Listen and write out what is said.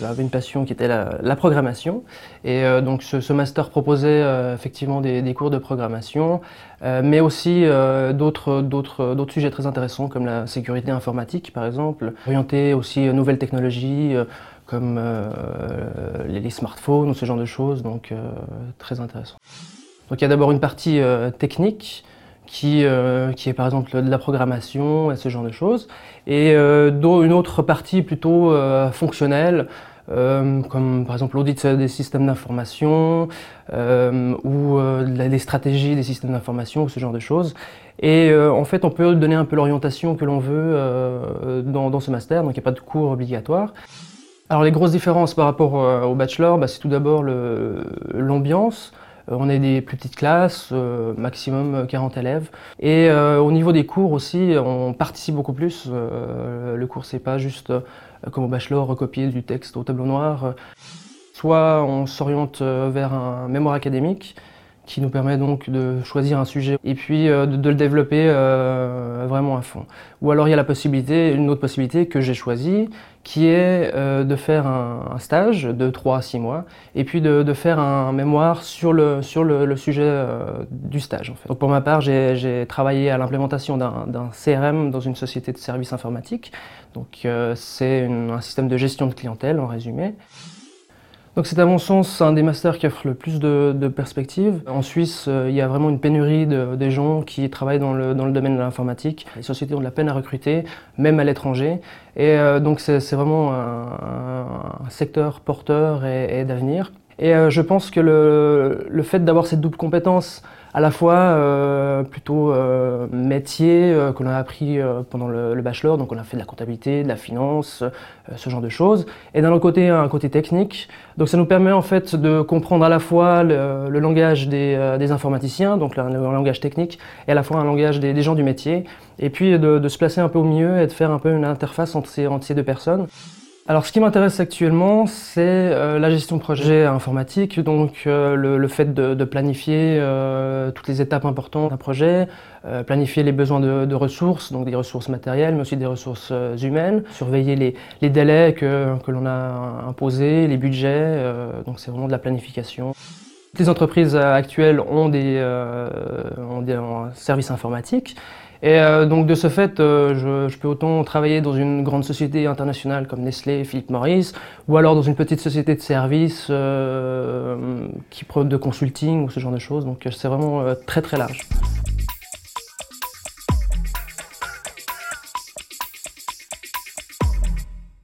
J'avais une passion qui était la, programmation. Et euh, donc ce, master proposait euh, effectivement des, cours de programmation euh, mais aussi d'autres sujets très intéressants comme la sécurité informatique par exemple, orienté aussi nouvelles technologies comme les, smartphones ou ce genre de choses donc très intéressant. Donc il y a d'abord une partie technique qui, qui, est par exemple de la programmation et ce genre de choses, et une autre partie plutôt fonctionnelle, euh, comme par exemple l'audit des systèmes d'information euh, ou euh, les stratégies des systèmes d'information ou ce genre de choses. Et en fait, on peut donner un peu l'orientation que l'on veut dans, ce master, donc il n'y a pas de cours obligatoire. Alors les grosses différences par rapport au bachelor, bah, c'est tout d'abord l'ambiance. On est des plus petites classes, maximum 40 élèves. Et au niveau des cours aussi, on participe beaucoup plus. le cours, c'est pas juste comme au bachelor, recopier du texte au tableau noir. Soit on s'oriente euh, vers un mémoire académique qui nous permet donc de choisir un sujet et puis euh, de, le développer euh, vraiment à fond. Ou alors il y a la possibilité, une autre possibilité que j'ai choisie, qui est de faire un, stage de 3 à 6 mois et puis de, faire un mémoire sur le, sur le, sujet du stage. En fait. Donc pour ma part, j'ai travaillé à l'implémentation d'un CRM dans une société de services informatiques donc euh, c'est un système de gestion de clientèle en résumé. Donc c'est à mon sens un des masters qui offre le plus de, perspectives. En Suisse, euh, il y a vraiment une pénurie de, des gens qui travaillent dans le, domaine de l'informatique. Les sociétés ont de la peine à recruter, même à l'étranger. Et euh, donc c'est vraiment un, secteur porteur et d'avenir. Et euh, je pense que le, fait d'avoir cette double compétence, à la fois euh, plutôt euh, métier que l'on a appris pendant le, bachelor, donc on a fait de la comptabilité, de la finance, ce genre de choses, et d'un autre côté un côté technique. Donc ça nous permet en fait de comprendre à la fois le, langage des, informaticiens, donc le, langage technique, et à la fois un langage des, gens du métier, et puis de, se placer un peu au milieu et de faire un peu une interface entre ces deux personnes. Alors ce qui m'intéresse actuellement, c'est euh, la gestion de projet informatique, donc euh, le, fait de, planifier euh, toutes les étapes importantes d'un projet, planifier les besoins de, ressources, donc des ressources matérielles, mais aussi des ressources humaines, surveiller les, délais que, l'on a imposés, les budgets, donc c'est vraiment de la planification. Les entreprises actuelles ont des services informatiques et euh, donc de ce fait, euh, je, peux autant travailler dans une grande société internationale comme Nestlé, Philip Morris, ou alors dans une petite société de services euh, qui de consulting ou ce genre de choses. Donc c'est vraiment très très large.